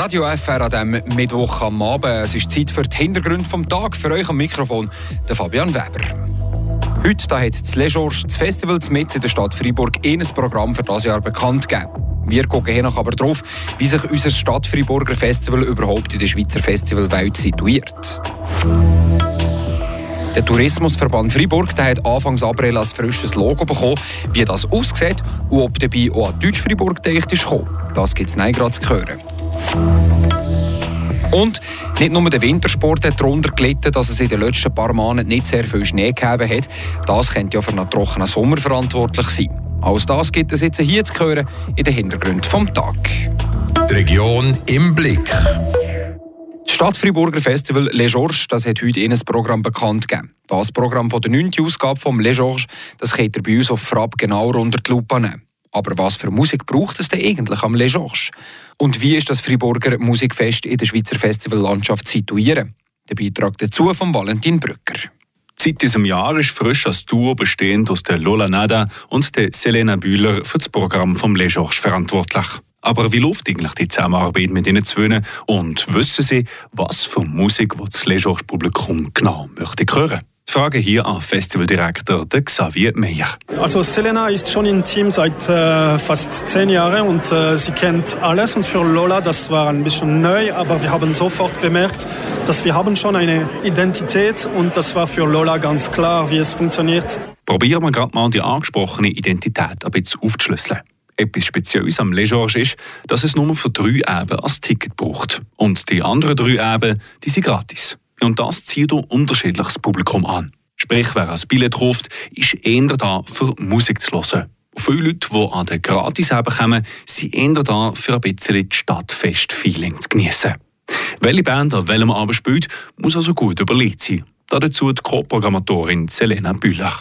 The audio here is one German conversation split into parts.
Radio FR an diesem Mittwoch am Abend. Es ist Zeit für die Hintergründe vom Tag. Für euch am Mikrofon der Fabian Weber. Heute da hat das Legeorge das Festival mit in der Stadt Freiburg ein Programm für das Jahr bekannt gegeben. Wir gucken hier aber darauf, wie sich unser Stadt Freiburger Festival überhaupt in der Schweizer Festivalwelt situiert. Der Tourismusverband Freiburg der hat Anfang April ein frisches Logo bekommen. Wie das aussieht und ob dabei auch an Deutsch Freiburg gedacht ist, das gibt es gerade zu hören. Und nicht nur der Wintersport hat darunter gelitten, dass es in den letzten paar Monaten nicht sehr viel Schnee gegeben hat. Das könnte ja für einen trockenen Sommer verantwortlich sein. Alles das gibt es jetzt hier zu hören in den Hintergründen vom Tag. Die Region im Blick. Das Stadtfreiburger Festival Les Georges das hat heute ein Programm bekannt gegeben. Das Programm von der 9. Ausgabe vom Les Georges das könnt ihr bei uns auf Frapp genau unter die Lupe nehmen. Aber was für Musik braucht es denn eigentlich am Les Georges? Und wie ist das Friburger Musikfest in der Schweizer Festivallandschaft situieren? Der Beitrag dazu von Valentin Brücker. Seit diesem Jahr ist frisch als Duo bestehend aus der Lola Nada und der Selena Bühler für das Programm vom Les Georges verantwortlich. Aber wie läuft eigentlich die Zusammenarbeit mit ihnen zwei? Und wissen Sie, was für Musik das Les Georges Publikum genau möchte hören? Frage hier an Festivaldirektor Xavier Meyer. Also Selena ist schon im Team seit äh, fast zehn Jahren und äh, sie kennt alles. Und für Lola, das war ein bisschen neu, aber wir haben sofort bemerkt, dass wir haben schon eine Identität und das war für Lola ganz klar, wie es funktioniert. Probieren wir gerade mal die angesprochene Identität ein bisschen aufzuschlüsseln. Etwas Spezielles am Legeorge ist, dass es nur für drei Eben als Ticket braucht. Und die anderen drei Eben, die sind gratis. Und das zieht ein unterschiedliches Publikum an. Sprich, wer ein Billett kauft, ist eher da für Musik zu hören. Viele Leute, die an den gratis kommen, sind eher da für ein bisschen das Stadtfest-Feeling zu genießen. Welche Band an welchem Abend spielt, muss also gut überlegt sein. Dazu die Co-Programmatorin Selena Bühler.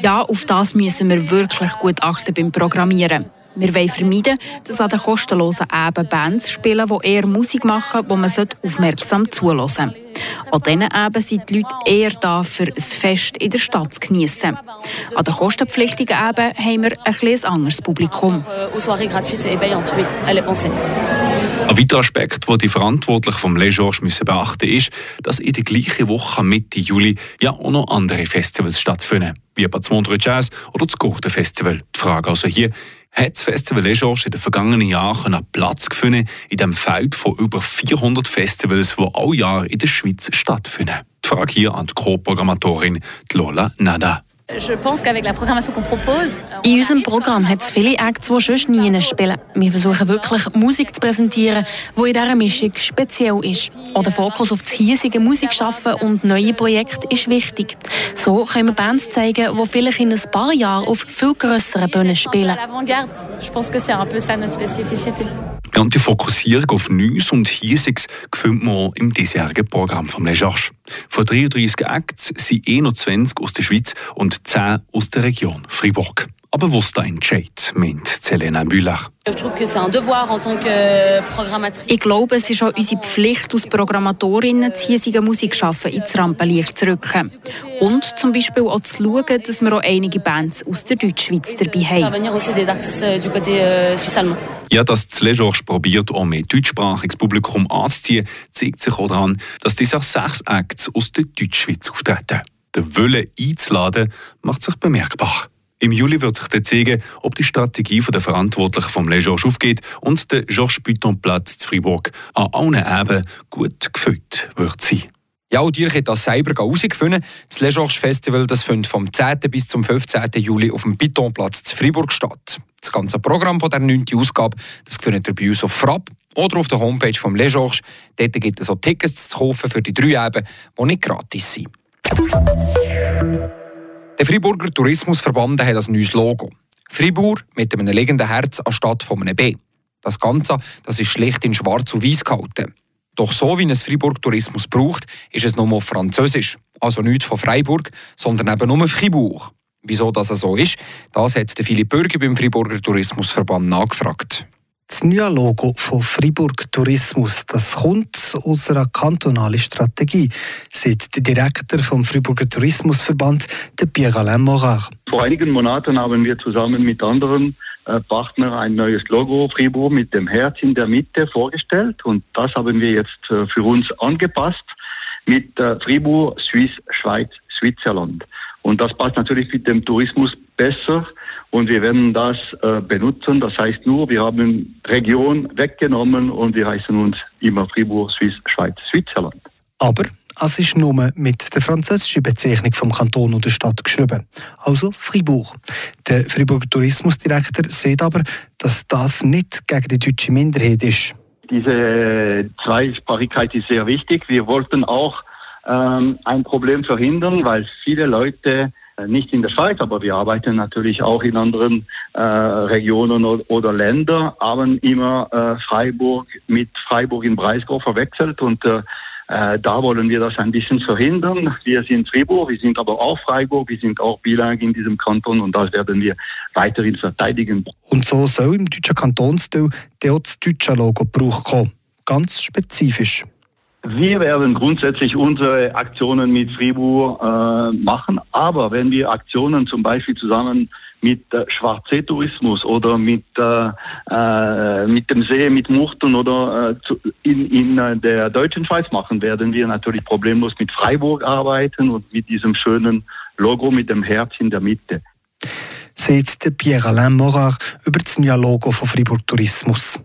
Ja, auf das müssen wir wirklich gut achten beim Programmieren. Wir wollen vermeiden, dass an den kostenlosen Eben Bands spielen, die eher Musik machen, wo man aufmerksam zuhören sollte. An diesen Eben sind die Leute eher da, für ein Fest in der Stadt zu genießen. An den kostenpflichtigen Eben haben wir ein etwas anderes Publikum. Ein weiterer Aspekt, den die Verantwortlichen vom Les Georges müssen beachten müssen, ist, dass in der gleichen Woche Mitte Juli ja auch noch andere Festivals stattfinden, wie das Montreux Jazz oder das Gurten Festival. Die Frage also hier, hat das Festival Legeorge in den vergangenen Jahren einen Platz gefunden in dem Feld von über 400 Festivals, die alle Jahr in der Schweiz stattfinden. Die Frage hier an die Co-Programmatorin Lola Nada. In unserem Programm hat es viele Acts, die sonst nie spielen. Wir versuchen wirklich Musik zu präsentieren, die in dieser Mischung speziell ist. Auch der Fokus auf das hiesige Musikschaffen und neue Projekte ist wichtig. So können wir Bands zeigen, die vielleicht in ein paar Jahren auf viel grösseren Bühnen spielen. Die Fokussierung auf Neues und Hiesiges findet man im diesjährigen Programm vom Legeorge. Von 33 Acts sind 21 aus der Schweiz und 10 aus der Region Fribourg. Aber was da entscheidet, meint Selena Bühler. Ich glaube, es ist auch unsere Pflicht als Programmatorinnen, das hiesige Musikschaffen ins Rampenlicht zu rücken. Und zum Beispiel auch zu schauen, dass wir auch einige Bands aus der Deutschschweiz dabei haben. Euh, ja, dass das Legeorge probiert, um ein deutschsprachiges Publikum anzuziehen, zeigt sich auch daran, dass diese sechs Acts aus der Deutschschweiz auftreten. Der Wille einzuladen macht sich bemerkbar. Im Juli wird sich dann zeigen, ob die Strategie der Verantwortlichen vom Le Georges aufgeht und der Georges Buton Platz zu Fribourg an allen Eben gut gefüllt wird sein. Ja, und ihr könnt das selber herausfinden. Das Le Georges Festival das findet vom 10. bis zum 15. Juli auf dem Pitonplatz zu Fribourg statt. Das ganze Programm von der 9. Ausgabe das findet ihr bei uns auf Frapp oder auf der Homepage vom Le Georges. Dort gibt es auch Tickets zu kaufen für die drei Eben, die nicht gratis sind. Der Friburger Tourismusverband hat ein neues Logo. Fribourg mit einem liegenden Herz anstatt von einem B. Das Ganze das ist schlicht in schwarz und weiß gehalten. Doch so wie es Fribourg Tourismus braucht, ist es nur auf Französisch. Also nicht von Freiburg, sondern eben nur Fribourg. Wieso das so ist, das hat Philipp Bürger beim Friburger Tourismusverband nachgefragt. Das neue Logo von Fribourg Tourismus das kommt aus einer kantonalen Strategie, sagt der Direktor vom Friburger Tourismusverband, der Pierre-Alain Morar. Vor einigen Monaten haben wir zusammen mit anderen äh, Partner ein neues Logo Fribourg mit dem Herz in der Mitte vorgestellt und das haben wir jetzt äh, für uns angepasst mit äh, Fribourg, Suisse, Schweiz, Switzerland. Und das passt natürlich mit dem Tourismus besser und wir werden das äh, benutzen. Das heißt nur, wir haben Region weggenommen und wir heißen uns immer Fribourg, Suisse, Schweiz, Switzerland. Aber es ist nur mit der französischen Bezeichnung vom Kanton oder Stadt geschrieben, also Fribourg. Der Fribourger Tourismusdirektor sieht aber, dass das nicht gegen die deutsche Minderheit ist. Diese Zweisprachigkeit ist sehr wichtig. Wir wollten auch ähm, ein Problem verhindern, weil viele Leute äh, nicht in der Schweiz, aber wir arbeiten natürlich auch in anderen äh, Regionen oder, oder Ländern, haben immer äh, Freiburg mit Freiburg in Breisgau verwechselt und äh, äh, da wollen wir das ein bisschen verhindern. Wir sind Fribourg, wir sind aber auch Freiburg, wir sind auch bilang in diesem Kanton und das werden wir weiterhin verteidigen. Und so soll im deutschen Kantonsteil das deutsche Logo Brauch kommen. Ganz spezifisch. Wir werden grundsätzlich unsere Aktionen mit Fribourg äh, machen, aber wenn wir Aktionen zum Beispiel zusammen mit äh, Schwarzsee-Tourismus oder mit, äh, äh, mit dem See, mit Murten oder äh, zu, in, in äh, der deutschen Schweiz machen, werden wir natürlich problemlos mit Freiburg arbeiten und mit diesem schönen Logo mit dem Herz in der Mitte. Sagt Pierre-Alain Morar über das neue Logo von Fribourg Tourismus.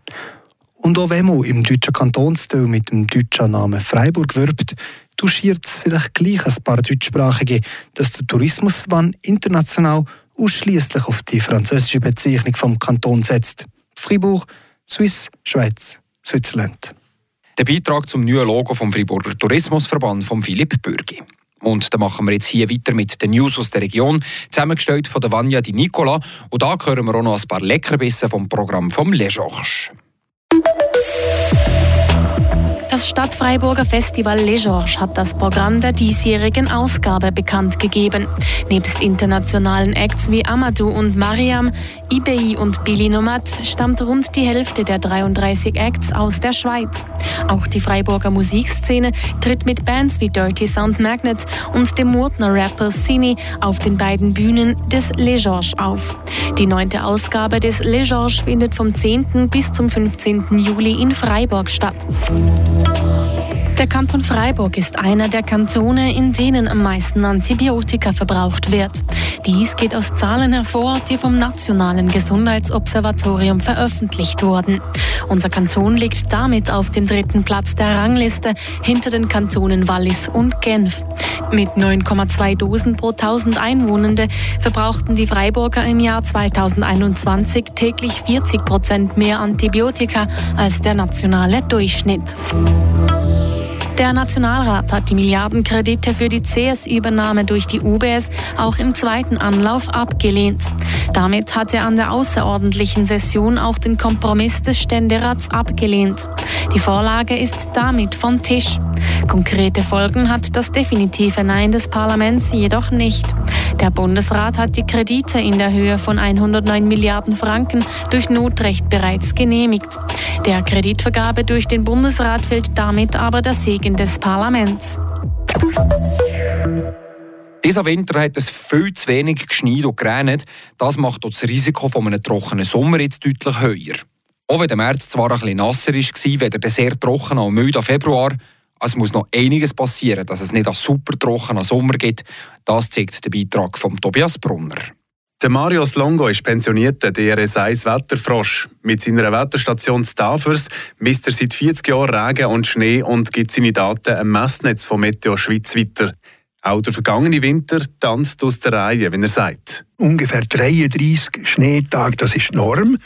Und auch wenn man im deutschen Kantonsteil mit dem deutschen Namen Freiburg wirbt, touchiert es vielleicht gleich ein paar Deutschsprachige, dass der Tourismusverband international ausschließlich auf die französische Bezeichnung vom Kanton setzt. Fribourg, Suisse, Schweiz, Switzerland. Der Beitrag zum neuen Logo vom Friburger Tourismusverband von Philipp Bürgi. Und dann machen wir jetzt hier weiter mit den News aus der Region, zusammengestellt von der Vanya Di Nicola. Und da hören wir auch noch ein paar Leckerbissen vom Programm vom Le Georges. Das Stadtfreiburger Festival Les Georges hat das Programm der diesjährigen Ausgabe bekannt gegeben. Nebst internationalen Acts wie Amadou und Mariam, Ibei und Billy Nomad stammt rund die Hälfte der 33 Acts aus der Schweiz. Auch die Freiburger Musikszene tritt mit Bands wie Dirty Sound Magnet und dem Murtner Rapper Cine auf den beiden Bühnen des Les Georges auf. Die neunte Ausgabe des Les Georges findet vom 10. bis zum 15. Juli in Freiburg statt. Der Kanton Freiburg ist einer der Kantone, in denen am meisten Antibiotika verbraucht wird. Dies geht aus Zahlen hervor, die vom Nationalen Gesundheitsobservatorium veröffentlicht wurden. Unser Kanton liegt damit auf dem dritten Platz der Rangliste hinter den Kantonen Wallis und Genf. Mit 9,2 Dosen pro 1000 Einwohnende verbrauchten die Freiburger im Jahr 2021 täglich 40 Prozent mehr Antibiotika als der nationale Durchschnitt. Der Nationalrat hat die Milliardenkredite für die CS-Übernahme durch die UBS auch im zweiten Anlauf abgelehnt. Damit hat er an der außerordentlichen Session auch den Kompromiss des Ständerats abgelehnt. Die Vorlage ist damit vom Tisch. Konkrete Folgen hat das definitive Nein des Parlaments jedoch nicht. Der Bundesrat hat die Kredite in der Höhe von 109 Milliarden Franken durch Notrecht bereits genehmigt. Der Kreditvergabe durch den Bundesrat fehlt damit aber der Segen des Parlaments. Dieser Winter hat es viel zu wenig geschneit und geregnet. Das macht das Risiko von einem trockenen Sommer jetzt deutlich höher. Auch wenn der März zwar ein bisschen nasser war, weder der sehr trocken und milder Februar, es muss noch einiges passieren, dass es nicht einen super trockenen Sommer gibt. Das zeigt der Beitrag von Tobias Brunner. Der Marius Longo ist pensionierter DRS1 Wetterfrosch. Mit seiner Wetterstation Stavers misst er seit 40 Jahren Regen und Schnee und gibt seine Daten am Messnetz von Meteo Schweiz weiter. Auch der vergangene Winter tanzt aus der Reihe, wenn er sagt. Ungefähr 33 Schneetage, das ist die Norm.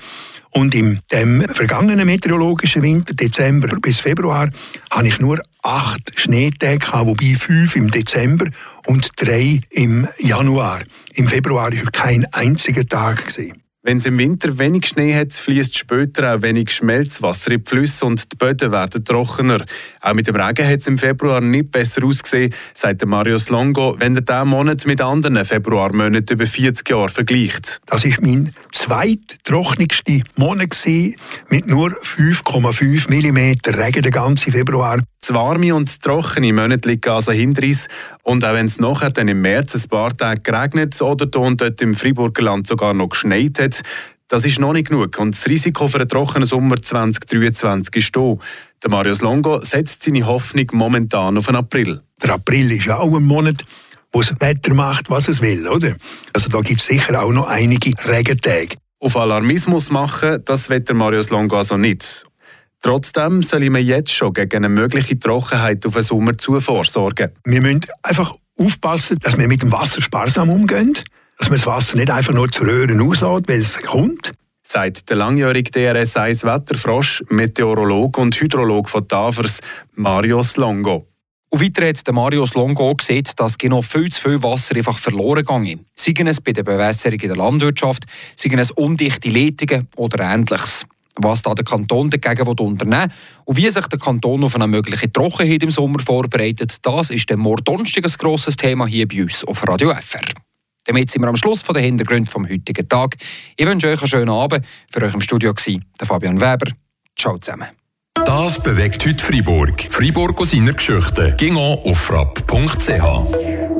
Und im dem vergangenen meteorologischen Winter, Dezember bis Februar, habe ich nur acht Schneetage gehabt, wobei fünf im Dezember und drei im Januar. Im Februar war kein einziger Tag. Gewesen. Wenn es im Winter wenig Schnee hat, fließt später auch wenig Schmelzwasser in die Flüsse und die Böden werden trockener. Auch mit dem Regen hat es im Februar nicht besser ausgesehen, sagt Marius Longo, wenn er diesen Monat mit anderen Februarmonaten über 40 Jahre vergleicht. Das ist mein zweittrockenigster Monat mit nur 5,5 mm Regen den ganzen Februar. Das warme und trockene Monate liegen also hinter uns. Und auch wenn es nachher dann im März ein paar Tage geregnet oder dort im Friburger Land sogar noch geschneit hat, Das ist noch nicht genug und das Risiko für einen trockenen Sommer 2023 ist da. Der Marius Longo setzt seine Hoffnung momentan auf den April. Der April ist ja auch ein Monat, wo das Wetter macht, was es will, oder? Also da gibt es sicher auch noch einige Regentage. Auf Alarmismus machen, das wird der Marius Longo also nicht. Trotzdem soll ich mir jetzt schon gegen eine mögliche Trockenheit auf den Sommer zu vorsorgen. Wir müssen einfach aufpassen, dass wir mit dem Wasser sparsam umgehen, dass man das Wasser nicht einfach nur zu Röhren auslässt, weil es kommt. Sagt der langjährige DRS1 Wetterfrosch, Meteorolog und Hydrolog von Tafers, Marius Longo. Und weiter hat Marius Longo gesehen, dass genau viel zu viel Wasser einfach verloren ging. Sei es bei der Bewässerung in der Landwirtschaft, sei es undichte Leitungen oder Ähnliches. Was da der Kanton dagegen unternehmen und wie sich der Kanton auf eine mögliche Trockenheit im Sommer vorbereitet, das ist der morgen ein grosses Thema hier bei uns auf Radio FR. Damit sind wir am Schluss von den Hintergründen vom heutigen Tag. Ich wünsche euch einen schönen Abend. Für euch im Studio war der Fabian Weber. Ciao zusammen. Das bewegt heute Freiburg. Freiburg aus seiner Geschichte. Ging auf frapp.ch.